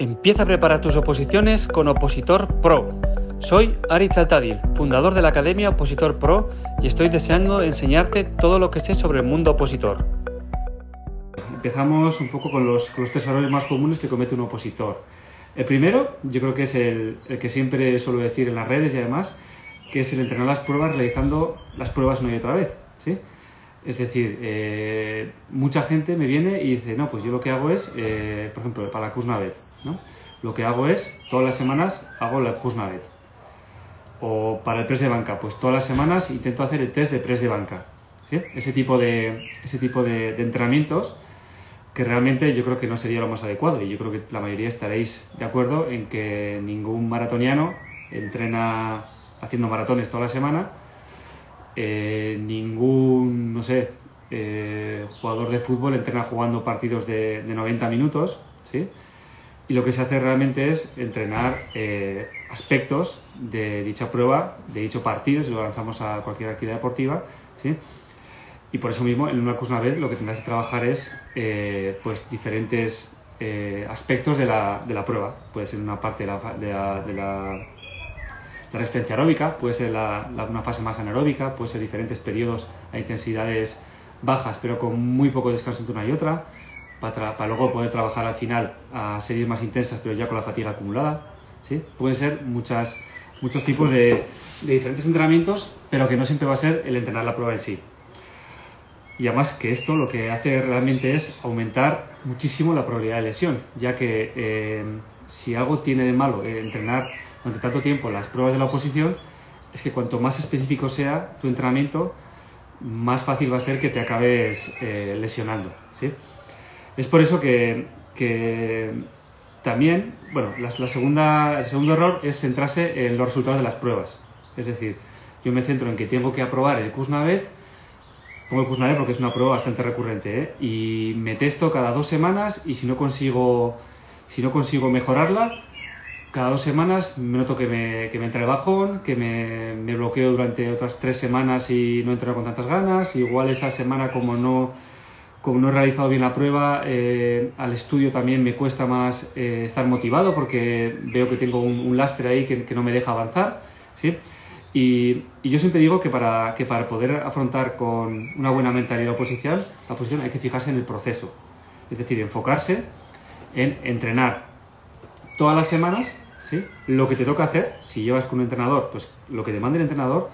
Empieza a preparar tus oposiciones con Opositor Pro. Soy Ari Chaltadil, fundador de la Academia Opositor Pro y estoy deseando enseñarte todo lo que sé sobre el mundo opositor. Empezamos un poco con los, con tres errores más comunes que comete un opositor. El primero, yo creo que es el, que siempre suelo decir en las redes y además, que es el entrenar las pruebas realizando las pruebas una y otra vez. ¿sí? Es decir, eh, mucha gente me viene y dice, no, pues yo lo que hago es, eh, por ejemplo, para la Kuznavet, ¿no? Lo que hago es, todas las semanas hago la Kuznavet. O para el press de banca, pues todas las semanas intento hacer el test de press de banca. Ese tipo, de, ese tipo de entrenamientos que realmente yo creo que no sería lo más adecuado y yo creo que la mayoría estaréis de acuerdo en que ningún maratoniano entrena haciendo maratones toda la semana, eh, ningún, no sé, eh, jugador de fútbol entrena jugando partidos de, de, 90 minutos, ¿sí? Y lo que se hace realmente es entrenar eh, aspectos de dicha prueba, de dicho partido, si lo lanzamos a cualquier actividad deportiva, ¿sí? Y por eso mismo, en una cosa vez, lo que tendrás que trabajar es eh, pues, diferentes eh, aspectos de la, de la, prueba. Puede ser una parte de la, de la, de la, resistencia aeróbica, puede ser una fase más anaeróbica, puede ser diferentes periodos a intensidades bajas, pero con muy poco descanso entre una y otra, para, para luego poder trabajar al final a series más intensas, pero ya con la fatiga acumulada. ¿sí? Pueden ser muchas, muchos tipos de, de diferentes entrenamientos, pero que no siempre va a ser el entrenar la prueba en sí. Y además que esto lo que hace realmente es aumentar muchísimo la probabilidad de lesión, ya que eh, si algo tiene de malo eh, entrenar durante tanto tiempo las pruebas de la oposición, es que cuanto más específico sea tu entrenamiento, más fácil va a ser que te acabes eh, lesionando. ¿sí? Es por eso que, también, bueno, la, segunda, el segundo error es centrarse en los resultados de las pruebas. Es decir, yo me centro en que tengo que aprobar el Kuznavet, pongo el Kuznavet porque es una prueba bastante recurrente, ¿eh? y me testo cada dos semanas y si no consigo, si no consigo mejorarla, cada dos semanas me noto que me, que me entra el bajón, que me, me, bloqueo durante otras tres semanas y no entro con tantas ganas, igual esa semana como no, como no he realizado bien la prueba, eh, al estudio también me cuesta más eh, estar motivado porque veo que tengo un, lastre ahí que, que, no me deja avanzar, ¿sí? Y, yo siempre digo que para, que para poder afrontar con una buena mentalidad oposición, la oposición hay que fijarse en el proceso. Es decir, enfocarse en entrenar todas las semanas ¿sí? lo que te toca hacer. Si llevas con un entrenador, pues lo que demanda el entrenador.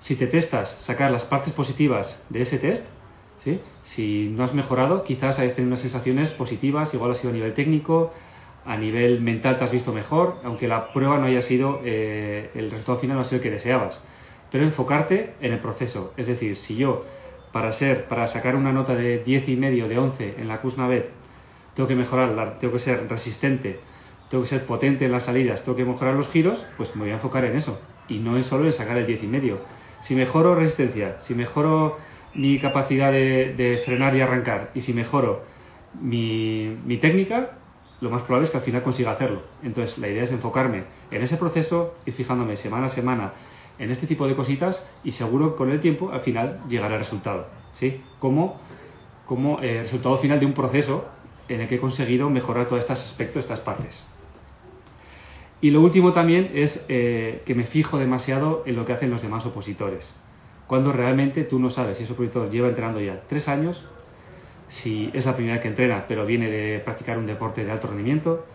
Si te testas, sacar las partes positivas de ese test. ¿Sí? Si no has mejorado, quizás hayas tenido unas sensaciones positivas, igual ha sido a nivel técnico, a nivel mental te has visto mejor, aunque la prueba no haya sido, eh, el resultado final no ha sido el que deseabas. Pero enfocarte en el proceso. Es decir, si yo, para ser, para sacar una nota de 10 y medio, de 11 en la Kuznavet, tengo que mejorar, tengo que ser resistente, tengo que ser potente en las salidas, tengo que mejorar los giros, pues me voy a enfocar en eso. Y no es solo en sacar el 10 y medio. Si mejoro resistencia, si mejoro mi capacidad de, de frenar y arrancar, y si mejoro mi, mi técnica, lo más probable es que al final consiga hacerlo. Entonces, la idea es enfocarme en ese proceso y fijándome semana a semana en este tipo de cositas y seguro con el tiempo al final llegará el resultado. ¿sí? Como, como eh, resultado final de un proceso en el que he conseguido mejorar todos estos aspectos, estas partes. Y lo último también es eh, que me fijo demasiado en lo que hacen los demás opositores. Cuando realmente tú no sabes si ese opositor lleva entrenando ya tres años, si es la primera vez que entrena, pero viene de practicar un deporte de alto rendimiento,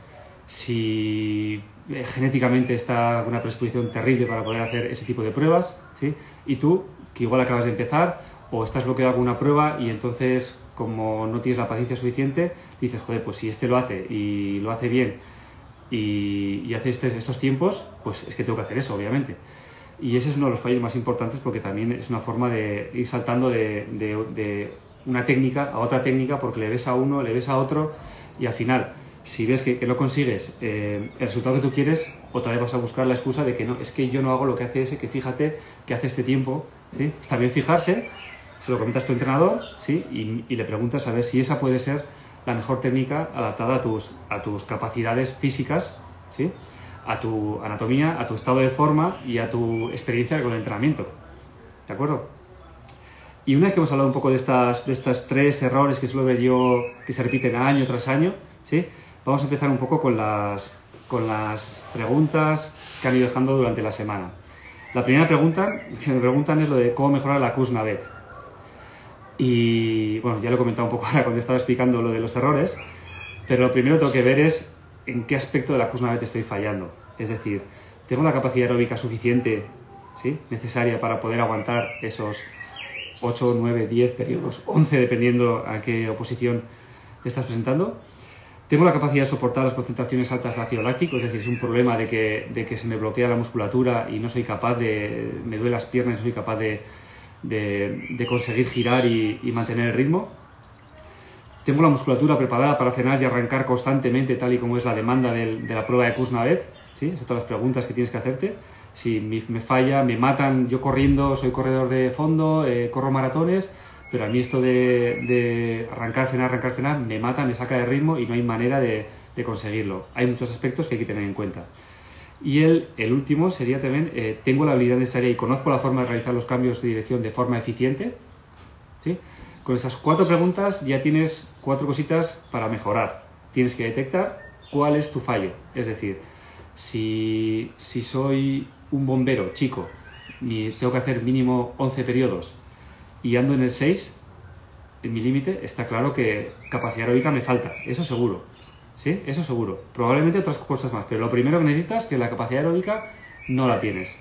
si eh, genéticamente está una predisposición terrible para poder hacer ese tipo de pruebas, ¿sí? y tú, que igual acabas de empezar, o estás bloqueado con una prueba y entonces, como no tienes la paciencia suficiente, dices, joder, pues si este lo hace y lo hace bien y, y hace este, estos tiempos, pues es que tengo que hacer eso, obviamente. Y ese es uno de los fallos más importantes porque también es una forma de ir saltando de, de, de una técnica a otra técnica porque le ves a uno, le ves a otro y al final, si ves que, que no consigues eh, el resultado que tú quieres, otra vez vas a buscar la excusa de que no, es que yo no hago lo que hace ese, que fíjate que hace este tiempo, ¿sí? Está bien fijarse, se lo comentas a tu entrenador, ¿sí? Y, y, le preguntas a ver si esa puede ser la mejor técnica adaptada a tus, a tus capacidades físicas, ¿sí? A tu anatomía, a tu estado de forma y a tu experiencia con el entrenamiento. ¿De acuerdo? Y una vez que hemos hablado un poco de estas, de estos tres errores que suelo ver yo que se repiten año tras año, ¿sí? Vamos a empezar un poco con las, con las preguntas que han ido dejando durante la semana. La primera pregunta que me preguntan es lo de cómo mejorar la Kuznavet. Y bueno, ya lo he comentado un poco ahora cuando estaba explicando lo de los errores, pero lo primero que tengo que ver es en qué aspecto de la Kuznavet estoy fallando. Es decir, ¿tengo la capacidad aeróbica suficiente, ¿sí? necesaria para poder aguantar esos 8, 9, 10 periodos, 11 dependiendo a qué oposición te estás presentando? Tengo la capacidad de soportar las concentraciones altas de ácido láctico, es decir, es un problema de que, de que se me bloquea la musculatura y no soy capaz de, me duele las piernas, no soy capaz de, de, conseguir girar y, mantener el ritmo. Tengo la musculatura preparada para frenar y arrancar constantemente, tal y como es la demanda de la prueba de Kuznavet. ¿sí? Esas son las preguntas que tienes que hacerte. Si me, falla, me matan, yo corriendo, soy corredor de fondo, eh, corro maratones, pero a mí esto de, arrancar, frenar, arrancar, frenar, me mata, me saca de ritmo y no hay manera de, conseguirlo. Hay muchos aspectos que hay que tener en cuenta. Y el, el último sería también, eh, tengo la habilidad necesaria y conozco la forma de realizar los cambios de dirección de forma eficiente. ¿Sí? Con esas cuatro preguntas ya tienes cuatro cositas para mejorar. Tienes que detectar cuál es tu fallo. Es decir, si, si soy un bombero chico y tengo que hacer mínimo 11 periodos y ando en el 6, en mi límite, está claro que capacidad aeróbica me falta, eso seguro. ¿Sí? Eso seguro. Probablemente otras cosas más, pero lo primero que necesitas es que la capacidad aeróbica no la tienes.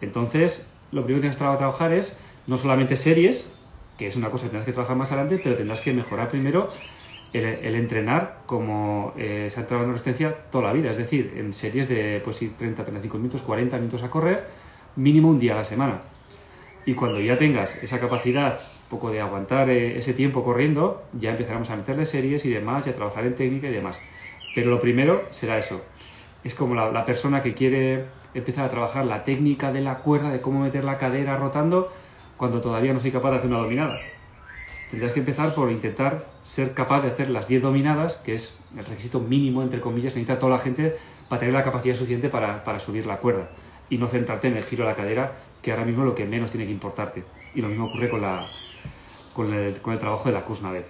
Entonces, lo primero que tienes que trabajar es no solamente series, que es una cosa que tendrás que trabajar más adelante, pero tendrás que mejorar primero el, entrenar como eh, se ha trabajado en resistencia toda la vida. Es decir, en series de pues, 30, 35 minutos, 40 minutos a correr, mínimo un día a la semana. Y cuando ya tengas esa capacidad poco de aguantar eh, ese tiempo corriendo, ya empezaremos a meterle series y demás, y a trabajar en técnica y demás. Pero lo primero será eso. Es como la, persona que quiere empezar a trabajar la técnica de la cuerda, de cómo meter la cadera rotando, cuando todavía no soy capaz de hacer una dominada. Tendrás que empezar por intentar ser capaz de hacer las 10 dominadas, que es el requisito mínimo, entre comillas, necesita toda la gente para tener la capacidad suficiente para, para subir la cuerda y no centrarte en el giro de la cadera que ahora mismo es lo que menos tiene que importarte. Y lo mismo ocurre con, la, con, el, con el trabajo de la vez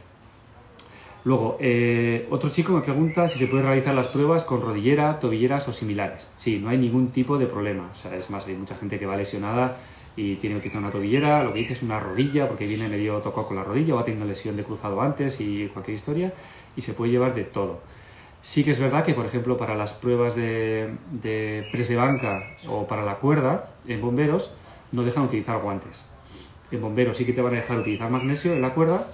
Luego, eh, otro chico me pregunta si se puede realizar las pruebas con rodillera, tobilleras o similares. Sí, no hay ningún tipo de problema. O sea, es más, hay mucha gente que va lesionada y tiene utilizar una tobillera, lo que dice es una rodilla, porque viene medio tocado con la rodilla o ha tenido lesión de cruzado antes y cualquier historia, y se puede llevar de todo. Sí que es verdad que, por ejemplo, para las pruebas de, de press de banca o para la cuerda en bomberos, no dejan utilizar guantes. En bomberos sí que te van a dejar utilizar magnesio en la cuerda,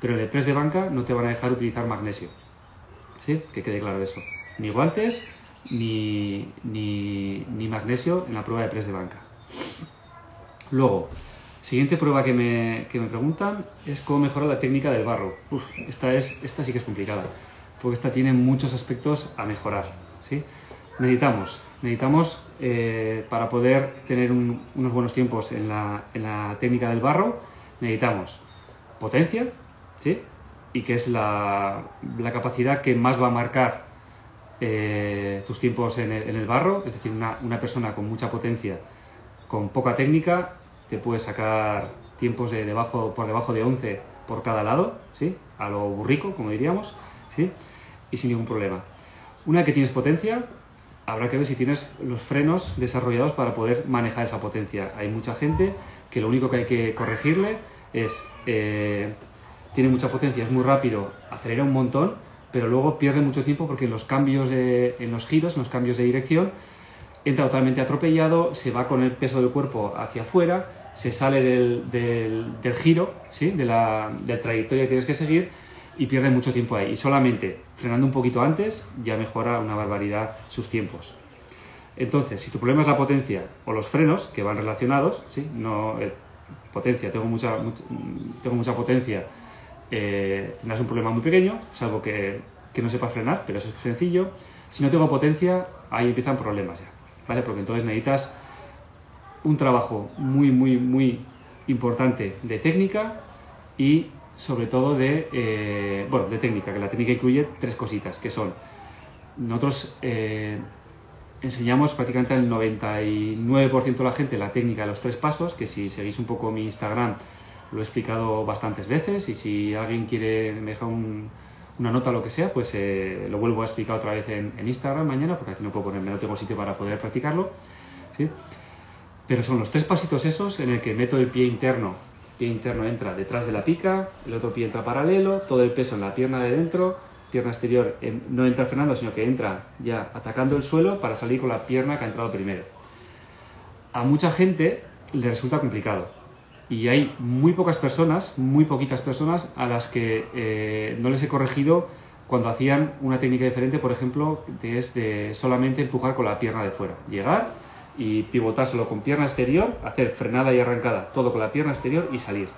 pero en el press de banca no te van a dejar utilizar magnesio. ¿Sí? Que quede claro eso. Ni guantes ni, ni, ni magnesio en la prueba de press de banca. Luego, siguiente prueba que me, que me, preguntan es cómo mejorar la técnica del barro. Uf, esta, es, esta sí que es complicada, porque esta tiene muchos aspectos a mejorar. ¿sí? Necesitamos necesitamos eh, para poder tener unos buenos tiempos en la, en la, técnica del barro, necesitamos potencia, ¿sí? y que es la, la, capacidad que más va a marcar eh, tus tiempos en el, en el, barro, es decir, una, una, persona con mucha potencia, con poca técnica, te puede sacar tiempos de debajo, por debajo de 11 por cada lado, ¿sí? a lo burrico, como diríamos, ¿sí? y sin ningún problema. Una que tienes potencia, habrá que ver si tienes los frenos desarrollados para poder manejar esa potencia. Hay mucha gente que lo único que hay que corregirle es, eh, tiene mucha potencia, es muy rápido, acelera un montón, pero luego pierde mucho tiempo porque en los cambios, de, en los giros, en los cambios de dirección, entra totalmente atropellado, se va con el peso del cuerpo hacia afuera, se sale del, del, giro, ¿sí? de, la, de la trayectoria que tienes que seguir y pierde mucho tiempo ahí. Y solamente frenando un poquito antes ya mejora una barbaridad sus tiempos. Entonces, si tu problema es la potencia o los frenos, que van relacionados, ¿sí? no eh, potencia, tengo mucha, tengo mucha potencia, eh, tendrás un problema muy pequeño, salvo que, que no sepas frenar, pero es sencillo. Si no tengo potencia, ahí empiezan problemas ya, ¿vale? Porque entonces necesitas un trabajo muy, muy, muy importante de técnica y sobre todo de, eh, bueno, de técnica, que la técnica incluye tres cositas, que son, nosotros eh, enseñamos prácticamente al 99% de la gente la técnica de los tres pasos, que si seguís un poco mi Instagram lo he explicado bastantes veces y si alguien quiere me deja un, una nota, lo que sea, pues eh, lo vuelvo a explicar otra vez en, Instagram mañana, porque aquí no puedo ponerme, no tengo sitio para poder practicarlo. ¿sí? Pero son los tres pasitos esos en el que meto el pie interno, pie interno entra detrás de la pica, el otro pie entra paralelo, todo el peso en la pierna de dentro, pierna exterior no entra frenando, sino que entra ya atacando el suelo para salir con la pierna que ha entrado primero. A mucha gente le resulta complicado y hay muy pocas personas, muy poquitas personas a las que eh, no les he corregido cuando hacían una técnica diferente, por ejemplo, es de solamente empujar con la pierna de fuera. Llegar y pivotárselo con pierna exterior, hacer frenada y arrancada, todo con la pierna exterior y salir.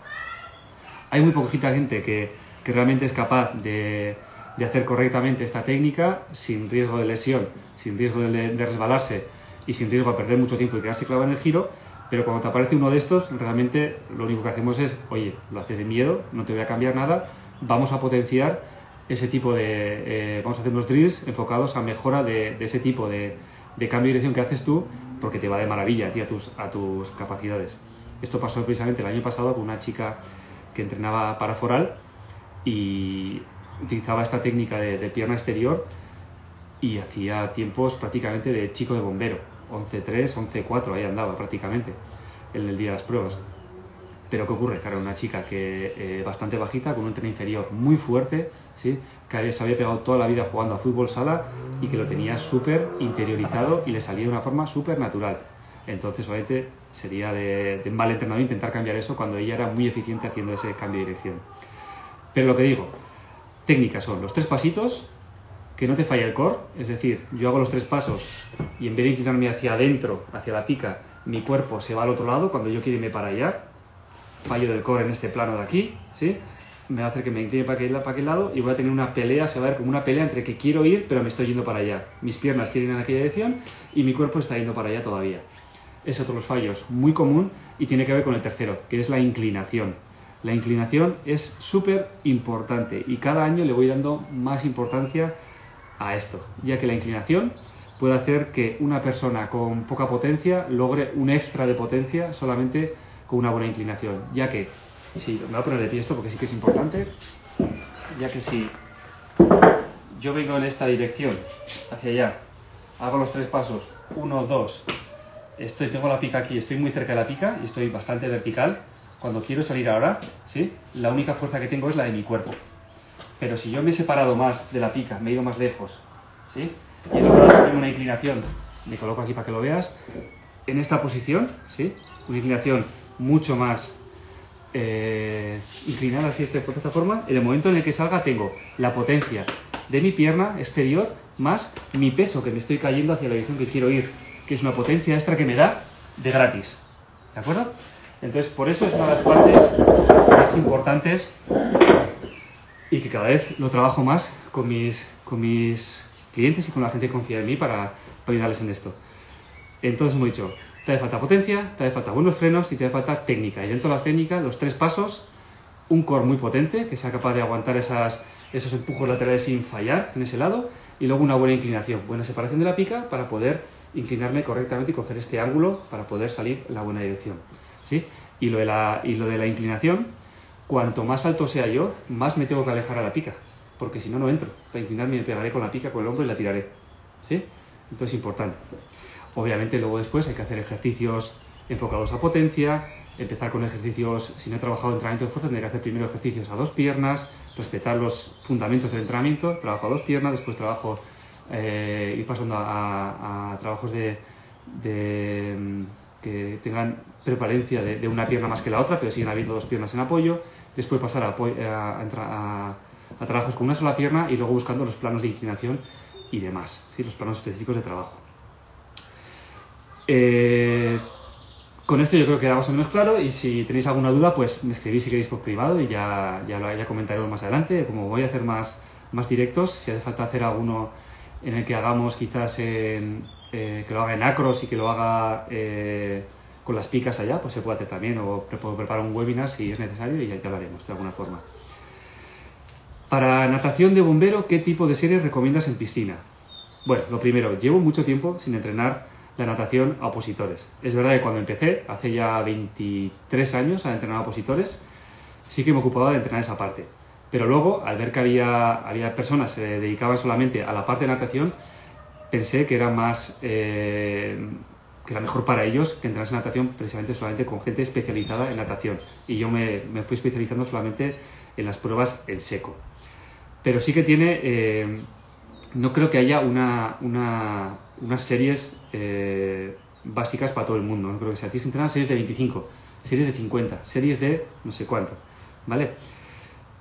Hay muy poquita gente que, que realmente es capaz de, de, hacer correctamente esta técnica sin riesgo de lesión, sin riesgo de, de resbalarse y sin riesgo de perder mucho tiempo y quedarse clavado en el giro, pero cuando te aparece uno de estos, realmente lo único que hacemos es, oye, lo haces de miedo, no te voy a cambiar nada, vamos a potenciar ese tipo de, eh, vamos a hacer unos drills enfocados a mejora de, ese tipo de, cambio de dirección que haces tú, porque te va de maravilla a, tus, a tus capacidades. Esto pasó precisamente el año pasado con una chica que entrenaba para foral y utilizaba esta técnica de, de pierna exterior y hacía tiempos prácticamente de chico de bombero 11-3, 11-4, ahí andaba prácticamente en el día de las pruebas. Pero ¿qué ocurre? Claro, una chica que eh, bastante bajita, con un tren inferior muy fuerte, ¿sí? Que se había pegado toda la vida jugando a fútbol sala y que lo tenía súper interiorizado y le salía de una forma súper natural. Entonces, obviamente, sería de, mal entrenado intentar cambiar eso cuando ella era muy eficiente haciendo ese cambio de dirección. Pero lo que digo, técnicas son los tres pasitos, que no te falle el core, es decir, yo hago los tres pasos y en vez de inclinarme hacia adentro, hacia la pica, mi cuerpo se va al otro lado, cuando yo quiero irme para allá, fallo del core en este plano de aquí, ¿sí? Me va a hacer que me incline para aquel, lado y voy a tener una pelea, se va a ver como una pelea entre que quiero ir, pero me estoy yendo para allá. Mis piernas quieren ir en aquella dirección y mi cuerpo está yendo para allá todavía. Es otro de los fallos muy común y tiene que ver con el tercero, que es la inclinación. La inclinación es súper importante y cada año le voy dando más importancia a esto, ya que la inclinación puede hacer que una persona con poca potencia logre un extra de potencia solamente con una buena inclinación, ya que, si me voy a poner de pie esto porque sí que es importante, ya que si yo vengo en esta dirección, hacia allá, hago los tres pasos, uno, dos, estoy, tengo la pica aquí, estoy muy cerca de la pica y estoy bastante vertical, cuando quiero salir ahora, ¿sí? la única fuerza que tengo es la de mi cuerpo. Pero si yo me he separado más de la pica, me he ido más lejos, ¿sí? y logrado una inclinación, me coloco aquí para que lo veas, en esta posición, ¿sí? una inclinación mucho más eh, inclinada así de esta forma, en el momento en el que salga tengo la potencia de mi pierna exterior más mi peso que me estoy cayendo hacia la dirección que quiero ir, que es una potencia extra que me da de gratis. ¿De acuerdo? Entonces, por eso es una de las partes más importantes y que cada vez lo trabajo más con mis, con mis clientes y con la gente que confía en mí para, ayudarles en esto. Entonces dicho, te hace falta potencia, te hace falta buenos frenos y te hace falta técnica. Y dentro de las técnicas, los tres pasos, un core muy potente, que sea capaz de aguantar esas, esos empujos laterales sin fallar en ese lado, y luego una buena inclinación, buena separación de la pica para poder inclinarme correctamente y coger este ángulo para poder salir en la buena dirección. ¿sí? Y, lo de la, y lo de la inclinación, cuanto más alto sea yo, más me tengo que alejar a la pica, porque si no, no entro. Para inclinarme me pegaré con la pica, con el hombro y la tiraré. ¿Sí? Entonces, importante. Obviamente, luego después hay que hacer ejercicios enfocados a potencia, empezar con ejercicios, si no he trabajado entrenamiento de fuerza, tendré que hacer primero ejercicios a dos piernas, respetar los fundamentos del entrenamiento, trabajo a dos piernas, después trabajo, eh, ir pasando a, trabajos de, mm, que tengan prepalencia de, una pierna más que la otra, pero siguen habiendo dos piernas en apoyo, después pasar a, a, a, trabajos con una sola pierna y luego buscando los planos de inclinación y demás, ¿sí? los planos específicos de trabajo. Eh, con esto yo creo que queda más o menos claro y si tenéis alguna duda pues me escribís si queréis por privado y ya, ya, lo, ya comentaremos más adelante. Como voy a hacer más, más directos, si hace falta hacer alguno en el que hagamos quizás en, eh, que lo haga en acros y que lo haga... Eh, con las picas allá, pues se puede hacer también, o puedo preparar un webinar si es necesario y ya, lo haremos de alguna forma. Para natación de bombero, ¿qué tipo de series recomiendas en piscina? Bueno, lo primero, llevo mucho tiempo sin entrenar la natación a opositores. Es verdad que cuando empecé, hace ya 23 años a entrenar a opositores, sí que me ocupaba de entrenar esa parte. Pero luego, al ver que había, había personas que se dedicaban solamente a la parte de natación, pensé que era más eh, que era mejor para ellos que entrarse en natación precisamente solamente con gente especializada en natación. Y yo me, me fui especializando solamente en las pruebas en seco. Pero sí que tiene, eh, no creo que haya una, una, unas series eh, básicas para todo el mundo. No creo que. Tienes que entrenar series de 25, series de 50, series de no sé cuánto. ¿Vale?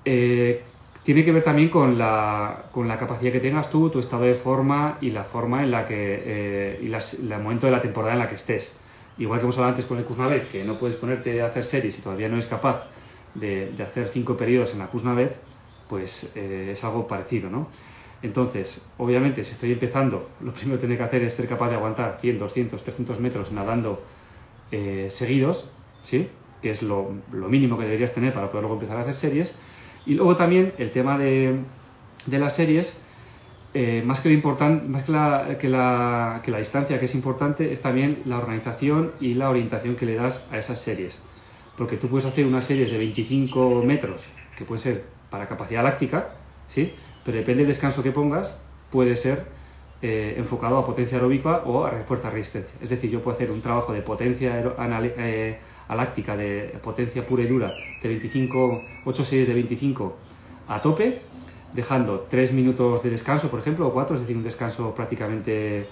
Eh, tiene que ver también con la, con la, capacidad que tengas tú, tu estado de forma y la forma en la que. y el momento de la temporada en la que estés. Igual que hemos hablado antes con el Kuznavet, que no puedes ponerte a hacer series y todavía no eres capaz de, de hacer cinco periodos en la Kuznavet, pues eh, es algo parecido, ¿no? Entonces, obviamente, si estoy empezando, lo primero que tengo que hacer es ser capaz de aguantar 100, 200, 300 metros nadando eh, seguidos, ¿sí? Que es lo, lo, mínimo que deberías tener para poder luego empezar a hacer series. Y luego también el tema de, de las series, eh, más, que, lo importante, más que, la, que, la, que la distancia que es importante, es también la organización y la orientación que le das a esas series. Porque tú puedes hacer unas series de 25 metros, que puede ser para capacidad láctica, ¿sí? Pero depende del descanso que pongas, puede ser eh, enfocado a potencia aeróbica o a refuerza resistencia. Es decir, yo puedo hacer un trabajo de potencia eh, aláctica, de potencia pura y dura, de 25, 8 series de 25 a tope, dejando 3 minutos de descanso, por ejemplo, o 4, es decir, un descanso prácticamente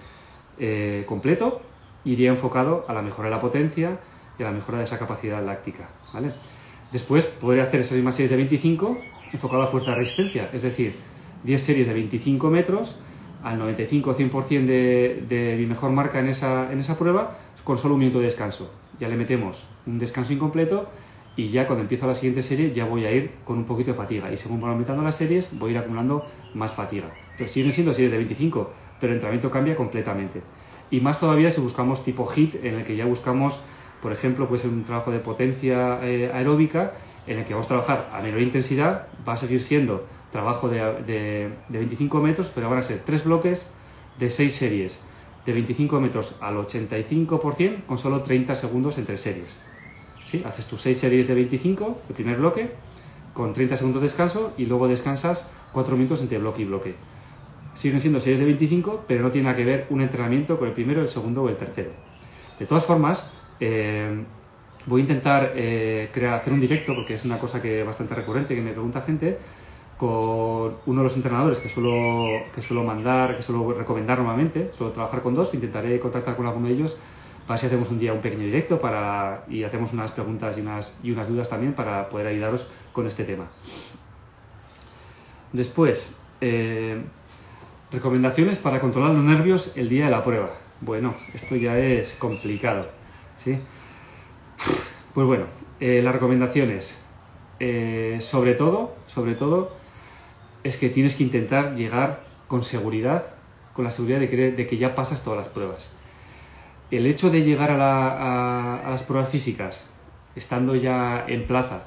eh, completo, iría enfocado a la mejora de la potencia y a la mejora de esa capacidad láctica. ¿vale? Después podría hacer esas mismas series de 25 enfocado a fuerza de resistencia, es decir, 10 series de 25 metros al 95 100% de, de mi mejor marca en esa, en esa prueba con solo un minuto de descanso. Ya le metemos un descanso incompleto y ya cuando empiezo la siguiente serie ya voy a ir con un poquito de fatiga y según van aumentando las series voy a ir acumulando más fatiga. Entonces siguen siendo series de 25, pero el entrenamiento cambia completamente. Y más todavía si buscamos tipo HIT, en el que ya buscamos, por ejemplo, puede ser un trabajo de potencia eh, aeróbica en el que vamos a trabajar a menor intensidad, va a seguir siendo trabajo de, de, 25 metros, pero van a ser tres bloques de 6 series de 25 metros al 85% con solo 30 segundos entre series. ¿Sí? Haces tus 6 series de 25, el primer bloque, con 30 segundos de descanso y luego descansas 4 minutos entre bloque y bloque. Siguen siendo series de 25, pero no tiene nada que ver un entrenamiento con el primero, el segundo o el tercero. De todas formas, eh, voy a intentar eh, hacer un directo, porque es una cosa que bastante recurrente, que me pregunta gente, con uno de los entrenadores que suelo, que suelo mandar, que suelo recomendar normalmente, suelo trabajar con dos, intentaré contactar con alguno de ellos para si hacemos un día un pequeño directo para, y hacemos unas preguntas y unas, y unas dudas también para poder ayudaros con este tema. Después, eh, recomendaciones para controlar los nervios el día de la prueba. Bueno, esto ya es complicado, ¿sí? Pues bueno, eh, las recomendaciones, eh, sobre todo, sobre todo, es que tienes que intentar llegar con seguridad, con la seguridad de que, ya pasas todas las pruebas. El hecho de llegar a, las pruebas físicas, estando ya en plaza,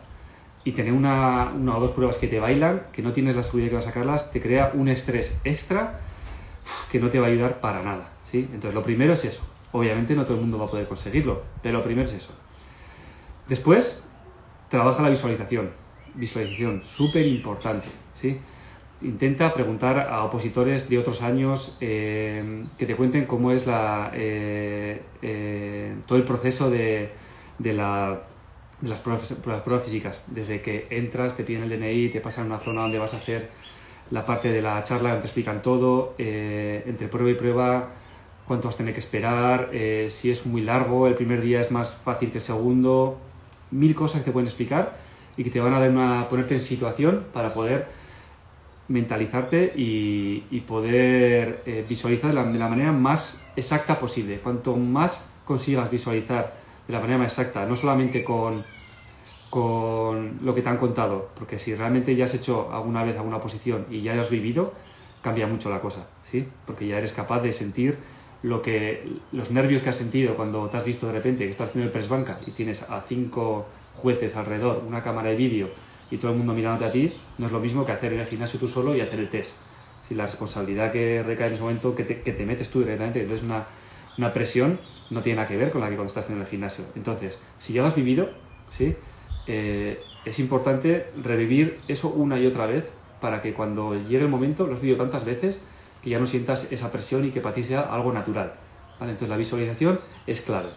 y tener una, una, o dos pruebas que te bailan, que no tienes la seguridad que vas a sacarlas, te crea un estrés extra que no te va a ayudar para nada. ¿sí? Entonces, lo primero es eso. Obviamente no todo el mundo va a poder conseguirlo, pero lo primero es eso. Después, trabaja la visualización. Visualización, súper importante. ¿sí? Intenta preguntar a opositores de otros años eh, que te cuenten cómo es eh, eh, todo el proceso de, de, la, de las, pruebas, físicas. Desde que entras, te piden el DNI, te pasan a una zona donde vas a hacer la parte de la charla, donde te explican todo, entre prueba y prueba cuánto vas a tener que esperar, si es muy largo, el primer día es más fácil que el segundo, mil cosas que te pueden explicar y que te van a dar ponerte en situación para poder mentalizarte y, poder eh, visualizar de la, manera más exacta posible. Cuanto más consigas visualizar de la manera más exacta, no solamente con, con lo que te han contado, porque si realmente ya has hecho alguna vez alguna posición y ya has vivido, cambia mucho la cosa, ¿sí? Porque ya eres capaz de sentir lo que los nervios que has sentido cuando te has visto de repente que estás haciendo el press banca y tienes a cinco jueces alrededor, una cámara de vídeo y todo el mundo mirándote a ti, no es lo mismo que hacer el gimnasio tú solo y hacer el test. Si la responsabilidad que recae en ese momento, que te, que te metes tú directamente, entonces una, una, presión no tiene nada que ver con la que cuando estás en el gimnasio. Entonces, si ya lo has vivido, ¿sí? Eh, es importante revivir eso una y otra vez para que cuando llegue el momento, lo has vivido tantas veces, que ya no sientas esa presión y que para ti sea algo natural. Entonces la visualización es clave.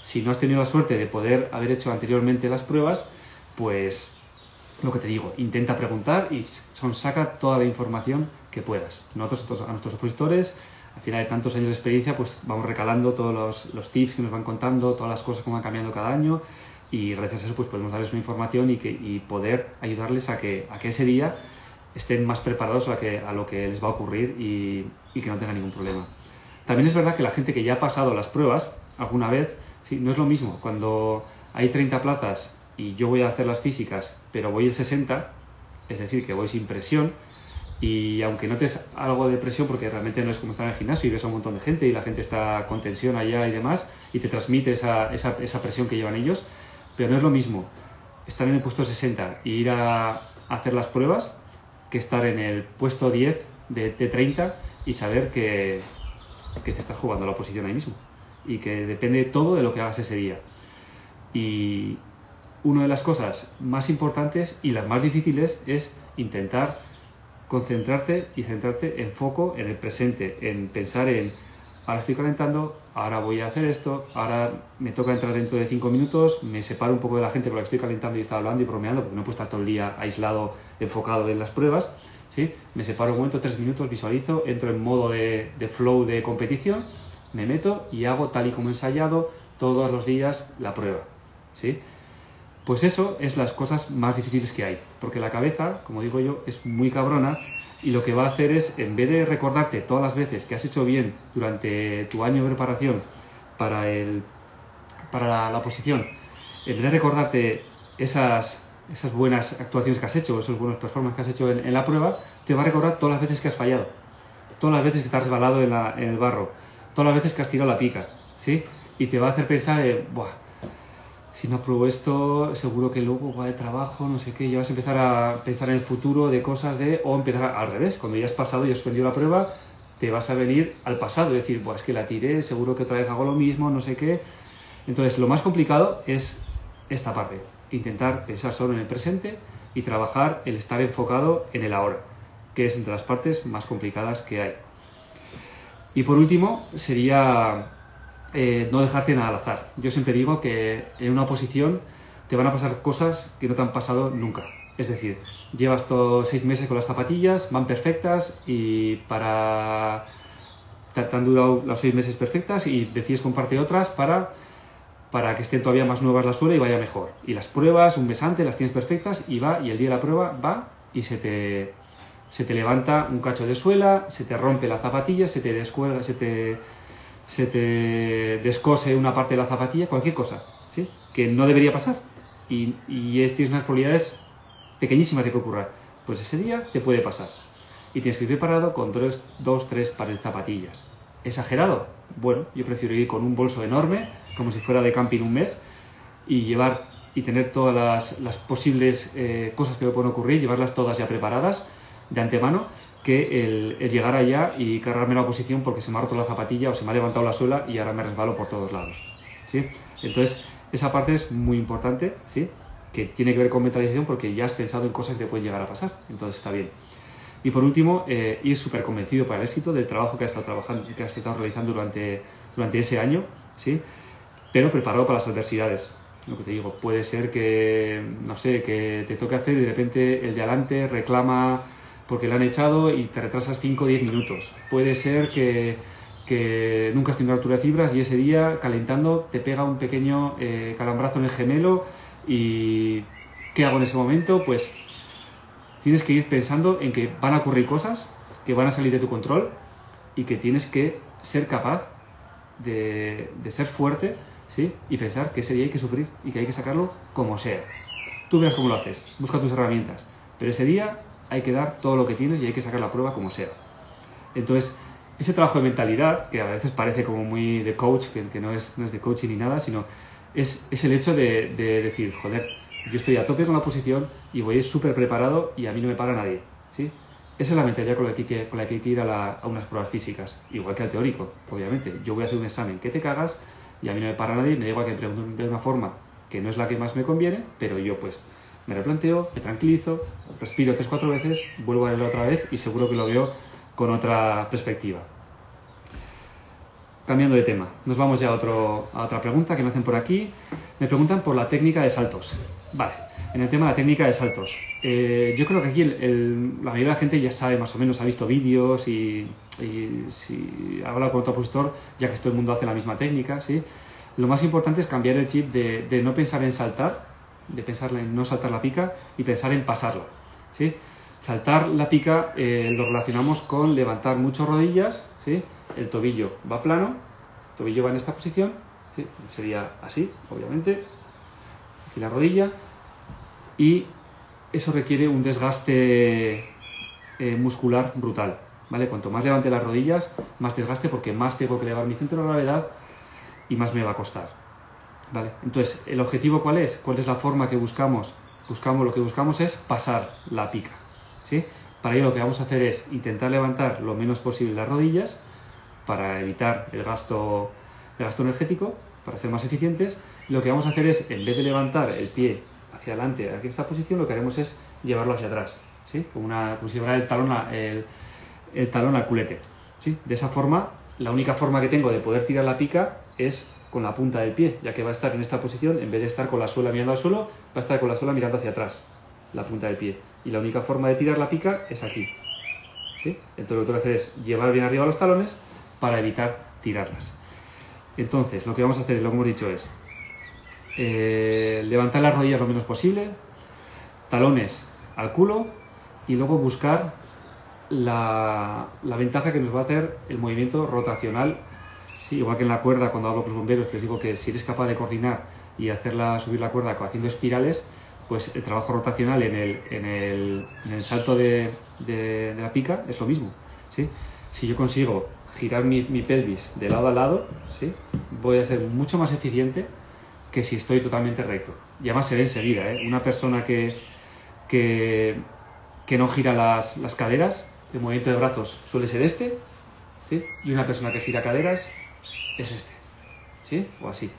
Si no has tenido la suerte de poder haber hecho anteriormente las pruebas, pues lo que te digo, intenta preguntar y son, saca toda la información que puedas. Nosotros a nuestros opositores, al final de tantos años de experiencia, pues vamos recalando todos los, los tips que nos van contando, todas las cosas que van cambiando cada año y gracias a eso pues podemos darles una información y, que, y poder ayudarles a que, a que ese día estén más preparados a, que, a lo que les va a ocurrir y, y, que no tengan ningún problema. También es verdad que la gente que ya ha pasado las pruebas alguna vez, sí, no es lo mismo. Cuando hay 30 plazas y yo voy a hacer las físicas, pero voy el 60, es decir, que voy sin presión, y aunque notes algo de presión, porque realmente no es como estar en el gimnasio y ves a un montón de gente y la gente está con tensión allá y demás, y te transmite esa, esa, esa presión que llevan ellos, pero no es lo mismo estar en el puesto 60 y ir a hacer las pruebas que estar en el puesto 10 de, 30 y saber que, que te estás jugando la posición ahí mismo y que depende todo de lo que hagas ese día. Y una de las cosas más importantes y las más difíciles es intentar concentrarte y centrarte en foco en el presente, en pensar en ahora estoy calentando, ahora voy a hacer esto, ahora me toca entrar dentro de 5 minutos, me separo un poco de la gente con la que estoy calentando y está hablando y bromeando, porque no puedo estar todo el día aislado, enfocado en las pruebas, ¿sí? Me separo un momento, 3 minutos, visualizo, entro en modo de, de flow de competición, me meto y hago tal y como ensayado todos los días la prueba, ¿sí? Pues eso es las cosas más difíciles que hay, porque la cabeza, como digo yo, es muy cabrona y lo que va a hacer es, en vez de recordarte todas las veces que has hecho bien durante tu año de preparación para, el, para la, posición, en vez de recordarte esas, esas buenas actuaciones que has hecho, esos buenos performances que has hecho en, la prueba, te va a recordar todas las veces que has fallado, todas las veces que estás resbalado en, en el barro, todas las veces que has tirado la pica, ¿sí? Y te va a hacer pensar, Buah, si no apruebo esto, seguro que luego va de trabajo, no sé qué, ya vas a empezar a pensar en el futuro de cosas de, o empezar al revés, cuando ya has pasado y has suspendido la prueba, te vas a venir al pasado, y decir, pues es que la tiré, seguro que otra vez hago lo mismo, no sé qué. Entonces, lo más complicado es esta parte, intentar pensar solo en el presente y trabajar el estar enfocado en el ahora, que es entre las partes más complicadas que hay. Y por último, sería eh, no dejarte nada al azar. Yo siempre digo que en una oposición te van a pasar cosas que no te han pasado nunca. Es decir, llevas todos seis meses con las zapatillas, van perfectas y para... Te, han durado los seis meses perfectas y decides comprarte otras para, para que estén todavía más nuevas la suela y vaya mejor. Y las pruebas un mes antes, las tienes perfectas y va, y el día de la prueba va y se te, se te levanta un cacho de suela, se te rompe la zapatilla, se te descuelga, se te se te descose una parte de la zapatilla, cualquier cosa, ¿sí? Que no debería pasar. Y, y es, tienes unas probabilidades pequeñísimas de que ocurra. Pues ese día te puede pasar. Y tienes que ir preparado con dos, dos tres pares de zapatillas. ¿Exagerado? Bueno, yo prefiero ir con un bolso enorme, como si fuera de camping un mes, y llevar y tener todas las, las posibles eh, cosas que me pueden ocurrir, llevarlas todas ya preparadas de antemano que el, llegar allá y cargarme la posición porque se me ha roto la zapatilla o se me ha levantado la suela y ahora me resbalo por todos lados. ¿sí? Entonces, esa parte es muy importante, ¿sí? que tiene que ver con mentalización porque ya has pensado en cosas que pueden llegar a pasar, entonces está bien. Y por último, eh, ir súper convencido para el éxito del trabajo que has estado, trabajando, que has estado realizando durante, durante ese año, ¿sí? pero preparado para las adversidades. Lo que te digo, puede ser que, no sé, que te toque hacer y de repente el de adelante reclama porque le han echado y te retrasas 5 o 10 minutos. Puede ser que, que nunca has tenido altura de fibras y ese día calentando te pega un pequeño eh, calambrazo en el gemelo y ¿qué hago en ese momento? Pues tienes que ir pensando en que van a ocurrir cosas que van a salir de tu control y que tienes que ser capaz de, de ser fuerte ¿sí? y pensar que ese día hay que sufrir y que hay que sacarlo como sea. Tú veas cómo lo haces, busca tus herramientas, pero ese día hay que dar todo lo que tienes y hay que sacar la prueba como sea. Entonces, ese trabajo de mentalidad, que a veces parece como muy de coach, que, no, es, no, es, de coaching ni nada, sino es, es el hecho de, de, decir, joder, yo estoy a tope con la posición y voy súper preparado y a mí no me paga nadie. ¿sí? Esa es la mentalidad con la que, con la que hay que ir a, a, unas pruebas físicas, igual que al teórico, obviamente. Yo voy a hacer un examen que te cagas y a mí no me paga nadie, me da igual que me pregunten de una forma que no es la que más me conviene, pero yo pues me replanteo, me tranquilizo, respiro tres cuatro veces, vuelvo a leerlo otra vez y seguro que lo veo con otra perspectiva. Cambiando de tema, nos vamos ya a, otro, a otra pregunta que me hacen por aquí. Me preguntan por la técnica de saltos. Vale, en el tema de la técnica de saltos. Eh, yo creo que aquí la mayoría de la gente ya sabe más o menos, ha visto vídeos y, si ha hablado con otro opositor, ya que todo el mundo hace la misma técnica, ¿sí? Lo más importante es cambiar el chip de, no pensar en saltar, de pensar en no saltar la pica y pensar en pasarla, ¿sí? Saltar la pica eh, lo relacionamos con levantar mucho rodillas, ¿sí? el tobillo va plano, el tobillo va en esta posición, sería así, obviamente, aquí la rodilla, y eso requiere un desgaste eh, muscular brutal, ¿vale? Cuanto más levante las rodillas, más desgaste porque más tengo que elevar mi centro de gravedad y más me va a costar, ¿vale? Entonces, ¿el objetivo cuál es? ¿Cuál es la forma que buscamos? Buscamos, lo que buscamos es pasar la pica, ¿sí? Para ello lo que vamos a hacer es intentar levantar lo menos posible las rodillas, para evitar el gasto, energético, para ser más eficientes. lo que vamos a hacer es, en vez de levantar el pie hacia adelante, aquí esta posición, lo que haremos es llevarlo hacia atrás, ¿sí? como, una, si llevara el talón, talón al culete. ¿sí? De esa forma, la única forma que tengo de poder tirar la pica es con la punta del pie, ya que va a estar en esta posición, en vez de estar con la suela mirando al suelo, va a estar con la suela mirando hacia atrás, la punta del pie. Y la única forma de tirar la pica es aquí. ¿sí? Entonces lo que tengo que hacer es llevar bien arriba los talones para evitar tirarlas. Entonces, lo que vamos a hacer, lo que hemos dicho es eh, levantar las rodillas lo menos posible, talones al culo y luego buscar la, ventaja que nos va a hacer el movimiento rotacional. Igual que en la cuerda, cuando hablo con los bomberos, les digo que si eres capaz de coordinar y hacerla subir la cuerda haciendo espirales, pues el trabajo rotacional en el, en el, salto de, de, la pica es lo mismo. ¿sí? Si yo consigo girar mi, pelvis de lado a lado, ¿sí? voy a ser mucho más eficiente que si estoy totalmente recto. Y además se ve enseguida, ¿eh? una persona que, que, no gira las, caderas, el movimiento de brazos suele ser este, y una persona que gira caderas es este, ¿sí? o así.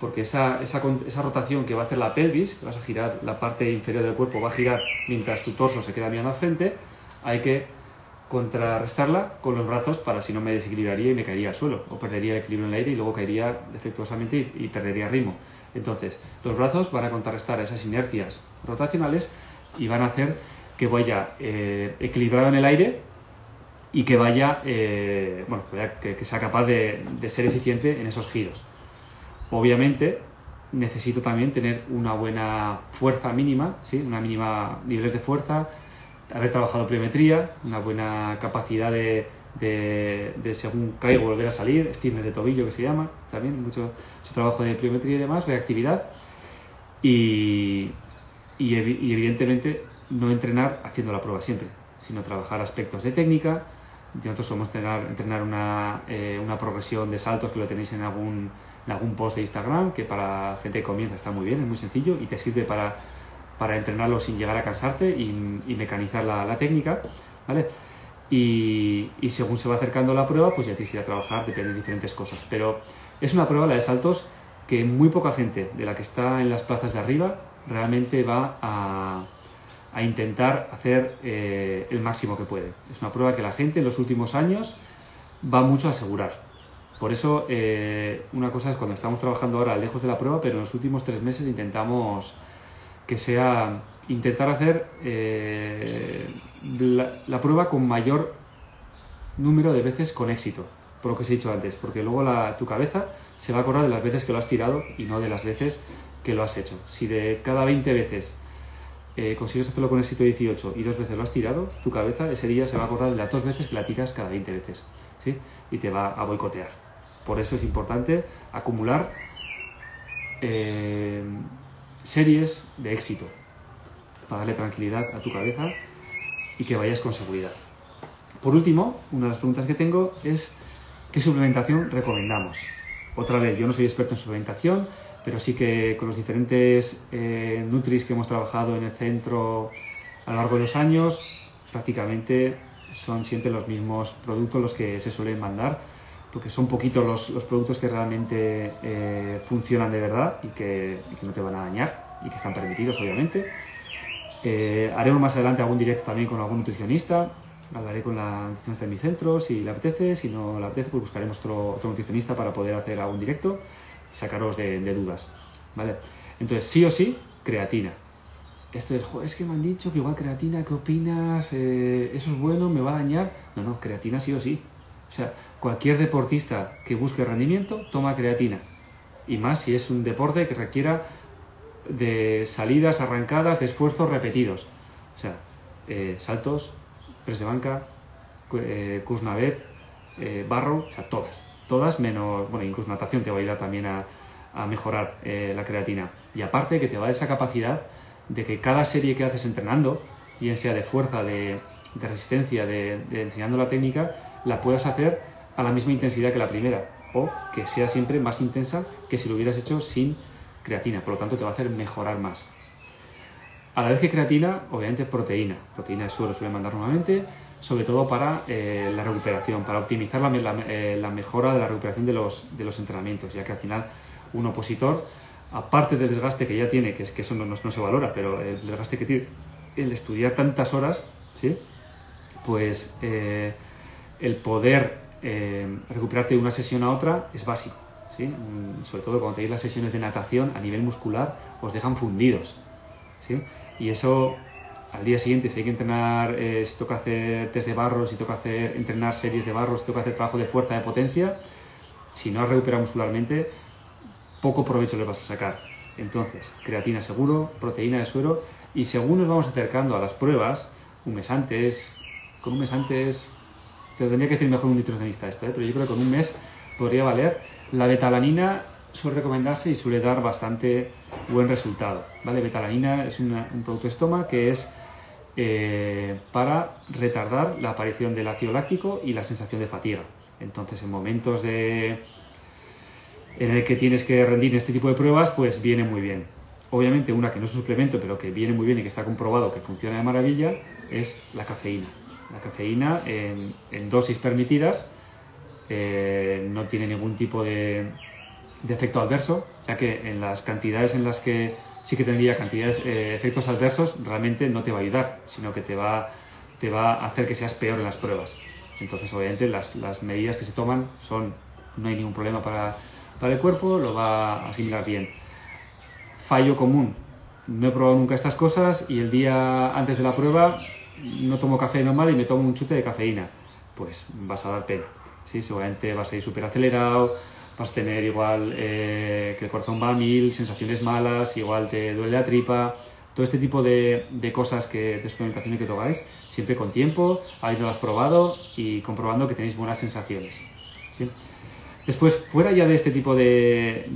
Porque esa, esa, esa, rotación que va a hacer la pelvis, que vas a girar la parte inferior del cuerpo, va a girar mientras tu torso se queda mirando al frente, hay que contrarrestarla con los brazos para si no me desequilibraría y me caería al suelo o perdería el equilibrio en el aire y luego caería defectuosamente y, perdería ritmo. Entonces, los brazos van a contrarrestar esas inercias rotacionales y van a hacer que vaya eh, equilibrado en el aire y que vaya, eh, bueno, que, sea capaz de, de, ser eficiente en esos giros. Obviamente, necesito también tener una buena fuerza mínima, ¿sí? una mínima niveles de fuerza, haber trabajado pliometría, una buena capacidad de, de, según caigo volver a salir, estirme de tobillo que se llama, también mucho, trabajo de pliometría y demás, reactividad y, y, evidentemente no entrenar haciendo la prueba siempre, sino trabajar aspectos de técnica. Nosotros somos entrenar, una, eh, una progresión de saltos que lo tenéis en algún, algún post de Instagram, que para gente que comienza está muy bien, es muy sencillo y te sirve para para entrenarlo sin llegar a cansarte y, mecanizar la, técnica, ¿vale? Y, según se va acercando la prueba, pues ya tienes que ir a trabajar, depende de diferentes cosas. Pero es una prueba, la de saltos, que muy poca gente de la que está en las plazas de arriba realmente va a, intentar hacer eh, el máximo que puede. Es una prueba que la gente en los últimos años va mucho a asegurar. Por eso, eh, una cosa es cuando estamos trabajando ahora lejos de la prueba, pero en los últimos tres meses intentamos que sea intentar hacer eh, la, prueba con mayor número de veces con éxito, por lo que os he dicho antes, porque luego la, tu cabeza se va a acordar de las veces que lo has tirado y no de las veces que lo has hecho. Si de cada 20 veces eh, consigues hacerlo con éxito 18 y dos veces lo has tirado, tu cabeza ese día se va a acordar de las dos veces que la tiras cada 20 veces ¿sí? y te va a boicotear. Por eso es importante acumular eh, series de éxito para darle tranquilidad a tu cabeza y que vayas con seguridad. Por último, una de las preguntas que tengo es ¿qué suplementación recomendamos? Otra vez, yo no soy experto en suplementación, pero sí que con los diferentes eh, Nutris que hemos trabajado en el centro a lo largo de los años, prácticamente son siempre los mismos productos los que se suelen mandar porque son poquitos los, productos que realmente eh, funcionan de verdad y que, no te van a dañar. y que están permitidos, obviamente. Eh, haremos más adelante algún directo también con algún nutricionista. Hablaré con la nutricionista de mi centro si le apetece. Si no le apetece, pues buscaremos otro, otro nutricionista para poder hacer algún directo sacaros de, dudas. ¿vale? Entonces, sí o sí, creatina. Esto es, es que me han dicho que igual creatina, ¿qué opinas? Eh, ¿Eso es bueno? ¿Me va a dañar? No, no, creatina sí o sí. O sea, cualquier deportista que busque rendimiento toma creatina. Y más si es un deporte que requiera de salidas arrancadas, de esfuerzos repetidos. O sea, eh, saltos, press de banca, eh, eh, barro, o sea, todas. Todas menos, bueno, incluso natación te va a ayudar también a, mejorar eh, la creatina. Y aparte que te va a dar esa capacidad de que cada serie que haces entrenando, bien sea de fuerza, de, resistencia, de, de enseñando la técnica, la puedas hacer a la misma intensidad que la primera o que sea siempre más intensa que si lo hubieras hecho sin creatina, por lo tanto te va a hacer mejorar más. A la vez que creatina, obviamente proteína, proteína de suelo suele mandar normalmente, sobre todo para eh, la recuperación, para optimizar eh, la, mejora de la recuperación de los, entrenamientos, ya que al final un opositor, aparte del desgaste que ya tiene, que es que eso no, se valora, pero el desgaste que tiene el estudiar tantas horas, ¿sí? pues eh, el poder recuperarte de una sesión a otra es básico. Mm, sobre todo cuando tenéis las sesiones de natación a nivel muscular, os dejan fundidos. Y eso al día siguiente, si hay que entrenar, eh, si toca hacer test de barros, si toca hacer, entrenar series de barros, si toca hacer trabajo de fuerza, de potencia, si no has recuperado muscularmente, poco provecho le vas a sacar. Entonces, creatina seguro, proteína de suero, y según nos vamos acercando a las pruebas, un mes antes, con un mes antes, te tendría que decir mejor un nutricionista esto, ¿eh? pero yo creo que con un mes podría valer la betalanina suele recomendarse y suele dar bastante buen resultado. ¿vale? Betalanina es un producto estoma que es eh, para retardar la aparición del ácido láctico y la sensación de fatiga. Entonces, en momentos de, en el que tienes que rendir este tipo de pruebas, pues viene muy bien. Obviamente, una que no es un suplemento, pero que viene muy bien y que está comprobado que funciona de maravilla, es la cafeína. La cafeína en dosis permitidas eh, no tiene ningún tipo de, efecto adverso, ya que en las cantidades en las que sí que tendría cantidades, eh, efectos adversos, realmente no te va a ayudar, sino que te va, te va a hacer que seas peor en las pruebas. Entonces, obviamente, las, medidas que se toman son, no hay ningún problema para, para el cuerpo, lo va a asimilar bien. Fallo común, no he probado nunca estas cosas y el día antes de la prueba no tomo café normal y me tomo un chute de cafeína. Pues vas a dar pena. ¿sí? seguramente vas a ir súper acelerado, vas a tener igual eh, que el corazón va a mil, sensaciones malas, igual te duele la tripa, todo este tipo de, de cosas que, de suplementación que tomáis, siempre con tiempo, habiendo probado y comprobando que tenéis buenas sensaciones. Después, fuera ya de este tipo de,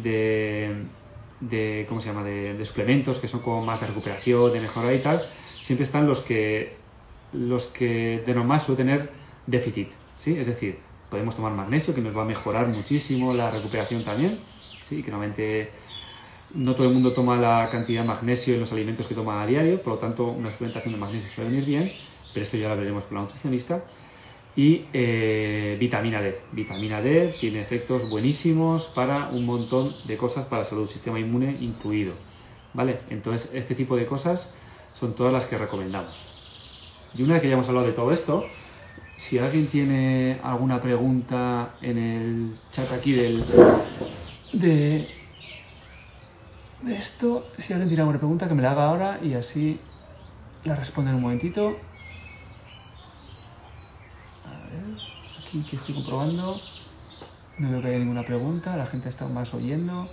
de, ¿cómo se llama? De, suplementos que son como más de recuperación, de mejora y tal, siempre están los que, los que de normal suelen tener déficit, ¿sí? Es decir, podemos tomar magnesio, que nos va a mejorar muchísimo la recuperación también. ¿sí? Que normalmente no todo el mundo toma la cantidad de magnesio en los alimentos que toma a diario, por lo tanto una suplementación de magnesio puede venir bien, pero esto ya lo veremos con la nutricionista. Y eh, vitamina D. Vitamina D tiene efectos buenísimos para un montón de cosas para la salud, sistema inmune incluido. ¿Vale? Entonces, este tipo de cosas son todas las que recomendamos. Y una vez que ya hemos hablado de todo esto, si alguien tiene alguna pregunta en el chat aquí del, de, de esto, si alguien tiene alguna pregunta que me la haga ahora y así la responde en un momentito. A ver, aquí que estoy comprobando. No veo que haya ninguna pregunta, la gente está más oyendo.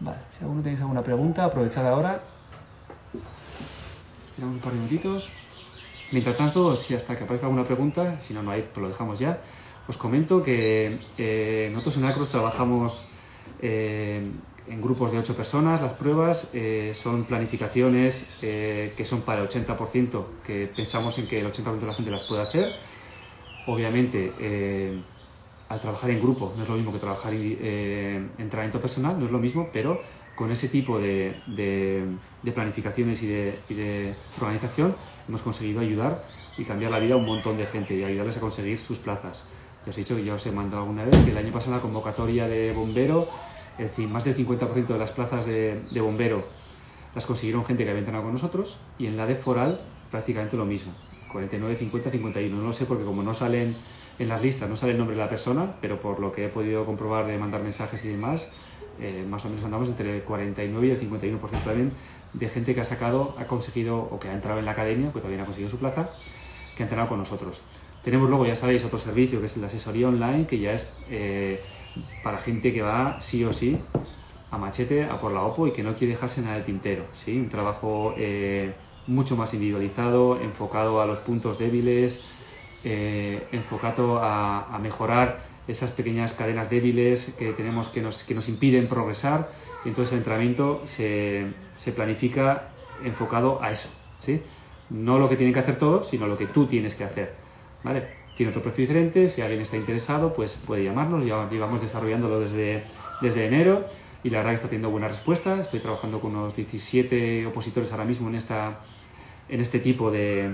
Vale, si alguno tenéis alguna pregunta, aprovechad ahora. Esperamos un par de minutitos. Mientras tanto, si hasta que aparezca alguna pregunta, si no, no hay, pues lo dejamos ya. Os comento que eh, nosotros en Acros trabajamos eh, en grupos de 8 personas. Las pruebas eh, son planificaciones que son para el 80%, que pensamos en que el 80% de la gente las puede hacer. Obviamente, al trabajar en grupo no es lo mismo que trabajar en entrenamiento personal, no es lo mismo, pero con ese tipo de, planificaciones y de, organización hemos conseguido ayudar y cambiar la vida a un montón de gente y ayudarles a conseguir sus plazas. Ya os he dicho que ya os he mandado alguna vez que el año pasado la convocatoria de bombero, es decir, más del 50% de las plazas de, bombero las consiguieron gente que había entrenado con nosotros y en la de Foral prácticamente lo mismo, 49, 50, 51. No lo sé porque como no salen en las listas, no sale el nombre de la persona, pero por lo que he podido comprobar de mandar mensajes y demás, eh, más o menos andamos entre el 49 y el 51% también de gente que ha sacado, ha conseguido o que ha entrado en la academia, pues todavía no ha conseguido su plaza, que ha entrenado con nosotros. Tenemos luego, ya sabéis, otro servicio que es la asesoría online, que ya es eh, para gente que va sí o sí a machete, a por la OPO y que no quiere dejarse nada de tintero. ¿sí? Un trabajo eh, mucho más individualizado, enfocado a los puntos débiles, eh, enfocado a, mejorar esas pequeñas cadenas débiles que tenemos que nos, que nos impiden progresar. Y entonces el entrenamiento se, se planifica enfocado a eso. ¿sí? No lo que tienen que hacer todos, sino lo que tú tienes que hacer. ¿vale? Tiene otro precio diferente, si alguien está interesado, pues puede llamarnos, llevamos desarrollándolo desde, desde enero y la verdad que está teniendo buena respuesta. Estoy trabajando con unos 17 opositores ahora mismo en, esta, en este tipo de,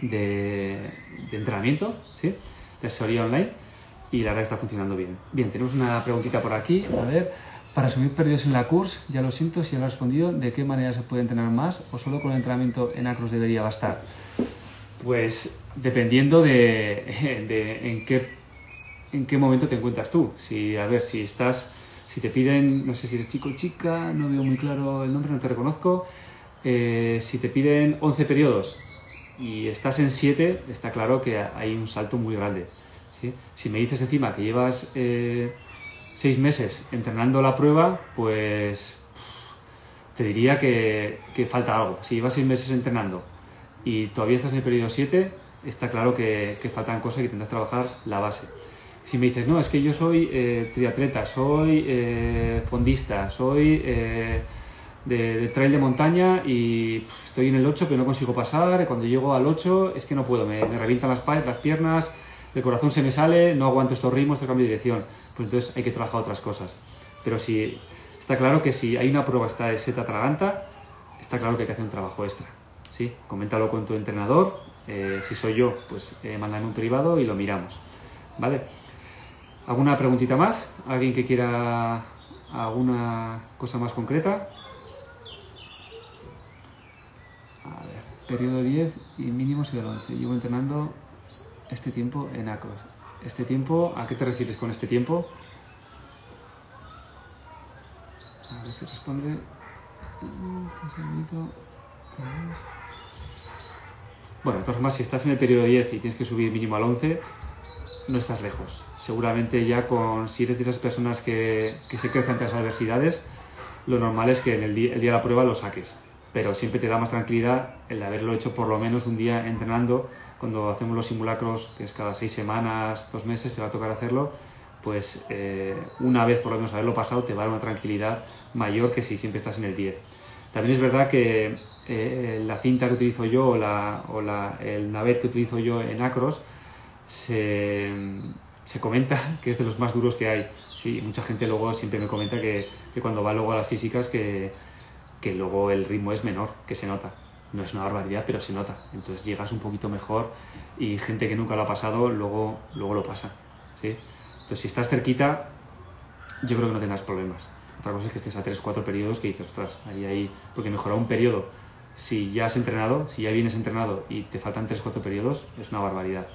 de, entrenamiento, ¿sí? de asesoría online y la verdad que está funcionando bien. Bien, tenemos una preguntita por aquí. A ver, para subir periodos en la curse, ya lo siento si ya lo he respondido, ¿de qué manera se puede entrenar más o solo con el entrenamiento en acros debería bastar? Pues dependiendo de, en, qué, en qué momento te encuentras tú. Si, a ver, si estás si te piden, no sé si eres chico o chica, no veo muy claro el nombre, no te reconozco. Eh, si te piden 11 periodos y estás en 7, está claro que hay un salto muy grande. Si me dices encima que llevas 6 eh, meses entrenando la prueba, pues te diría que, que, falta algo. Si llevas 6 meses entrenando y todavía estás en el periodo 7, está claro que, que faltan cosas y que tendrás que trabajar la base. Si me dices, no, es que yo soy eh, triatleta, soy eh, fondista, soy eh, de, trail de montaña y estoy en el 8 pero no consigo pasar, cuando llego al 8 es que no puedo, me, revientan las, las piernas, el corazón se me sale, no aguanto estos ritmos, tengo cambio de dirección. Entonces hay que trabajar otras cosas. Pero si está claro que si hay una prueba está de seta atraganta, está claro que hay que hacer un trabajo extra. ¿sí? Coméntalo con tu entrenador, si soy yo, pues mándame un privado y lo miramos. ¿Vale? ¿Alguna preguntita más? ¿Alguien que quiera alguna cosa más concreta? A ver, periodo 10 y mínimo del 11. Llevo entrenando este tiempo en acros. ¿Este tiempo? ¿A qué te refieres con este tiempo? A ver si responde. Bueno, de todas formas, si estás en el periodo 10 y tienes que subir mínimo al 11, no estás lejos. Seguramente ya con, si eres de esas personas que, que se crecen ante las adversidades, lo normal es que en el día, el día de la prueba lo saques. Pero siempre te da más tranquilidad el haberlo hecho por lo menos un día entrenando. Cuando hacemos los simulacros, que es cada seis semanas, dos meses, te va a tocar hacerlo, pues eh, una vez por lo menos haberlo pasado te va a dar una tranquilidad mayor que si siempre estás en el 10. También es verdad que eh, la cinta que utilizo yo o, la, o la, el navet que utilizo yo en acros se, se, comenta que es de los más duros que hay. Sí, mucha gente luego siempre me comenta que, que cuando va luego a las físicas que, que, luego el ritmo es menor, que se nota. No es una barbaridad, pero se nota. Entonces llegas un poquito mejor y gente que nunca lo ha pasado luego, luego lo pasa. ¿sí? Entonces si estás cerquita, yo creo que no tendrás problemas. Otra cosa es que estés a 3-4 periodos que dices, ostras, ahí, ahí, porque mejorar un periodo, si ya has entrenado, si ya vienes entrenado y te faltan 3-4 periodos, es una barbaridad.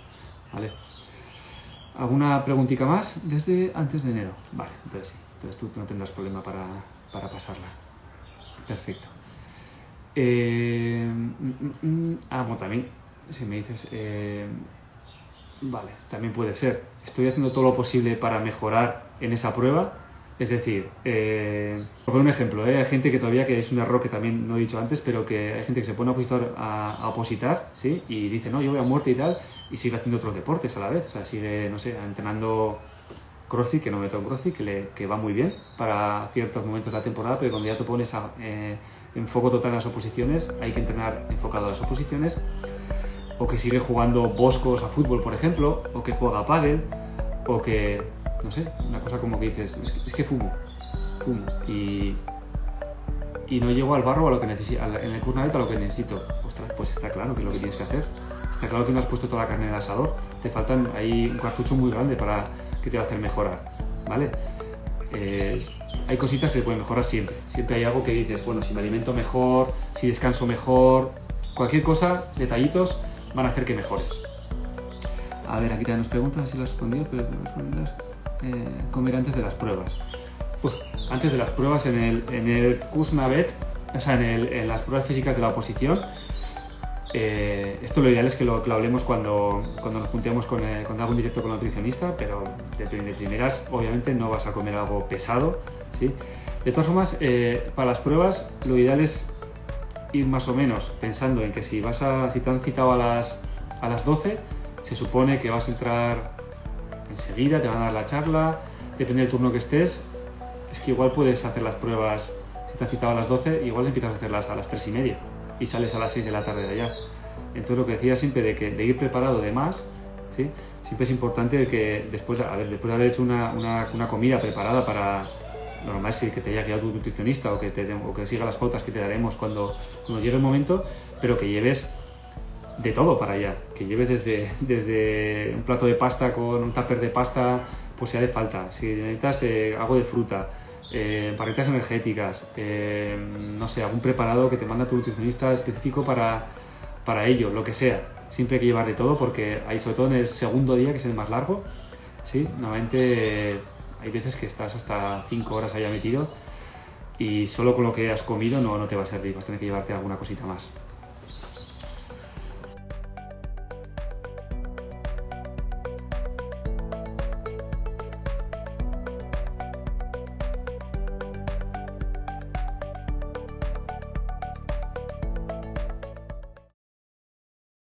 ¿Vale? ¿Alguna preguntita más desde antes de enero? Vale, entonces sí. Entonces tú no tendrás problema para, para pasarla. Perfecto. Eh, mm, mm, mm. ah, bueno, también, si me dices... Eh, vale, también puede ser. Estoy haciendo todo lo posible para mejorar en esa prueba es decir, eh, por un ejemplo, ¿eh? hay gente que todavía, que es un error que también no he dicho antes, pero que hay gente que se pone a opositar, a, opositar ¿sí? y dice, no, yo voy a muerte y tal, y sigue haciendo otros deportes a la vez. O sea, sigue, no sé, entrenando CrossFit, que no meto en CrossFit, que, le, que va muy bien para ciertos momentos de la temporada, pero cuando ya te pones a, eh, foco total en las oposiciones, hay que entrenar enfocado a las oposiciones, o que sigue jugando boscos a fútbol, por ejemplo, o que juega a pádel, o que no sé, una cosa como que dices, es que, fumo, fumo, y, y no llego al barro a lo que necesito, en el curso a lo que necesito. Ostras, pues está claro que es lo que tienes que hacer. Está claro que no has puesto toda la carne en el asador. Te faltan ahí un cartucho muy grande para que te va a hacer mejorar, ¿vale? eh, hay cositas que se pueden mejorar siempre. Siempre hay algo que dices, bueno, si me alimento mejor, si descanso mejor, cualquier cosa, detallitos, van a hacer que mejores. A ver, aquí también nos preguntan si lo has respondido, pero eh, comer antes de las pruebas. Pues, antes de las pruebas en el, en el KUSNAVET, o sea, en, las pruebas físicas de la oposición, eh, esto lo ideal es que lo, hablemos cuando, cuando nos juntemos con, eh, con algún directo con el nutricionista, pero de, de, primeras obviamente no vas a comer algo pesado. ¿sí? De todas formas, eh, para las pruebas lo ideal es ir más o menos pensando en que si, vas a, si te han citado a las, a las 12, se supone que vas a entrar enseguida, te van a dar la charla, depende del turno que estés, es que igual puedes hacer las pruebas, si te has citado a las 12, igual empiezas a hacerlas a las 3 y media y sales a las 6 de la tarde de allá. Entonces lo que decía siempre de, que, de ir preparado de más, ¿sí? siempre es importante que después, a ver, después de haber hecho una, una, una comida preparada para, lo normal es que te haya quedado tu nutricionista o que, te, o que siga las pautas que te daremos cuando, cuando llegue el momento, pero que lleves de todo para allá, que lleves desde, desde un plato de pasta con un tupper de pasta, pues si hace falta, si necesitas eh, algo de fruta, eh, barritas energéticas, eh, no sé, algún preparado que te manda tu nutricionista específico para, para ello, lo que sea. Siempre hay que llevar de todo porque hay, sobre todo en el segundo día, que es el más largo, ¿sí? normalmente hay veces que estás hasta 5 horas allá metido y solo con lo que has comido no, no te va a servir, vas a tener que llevarte alguna cosita más.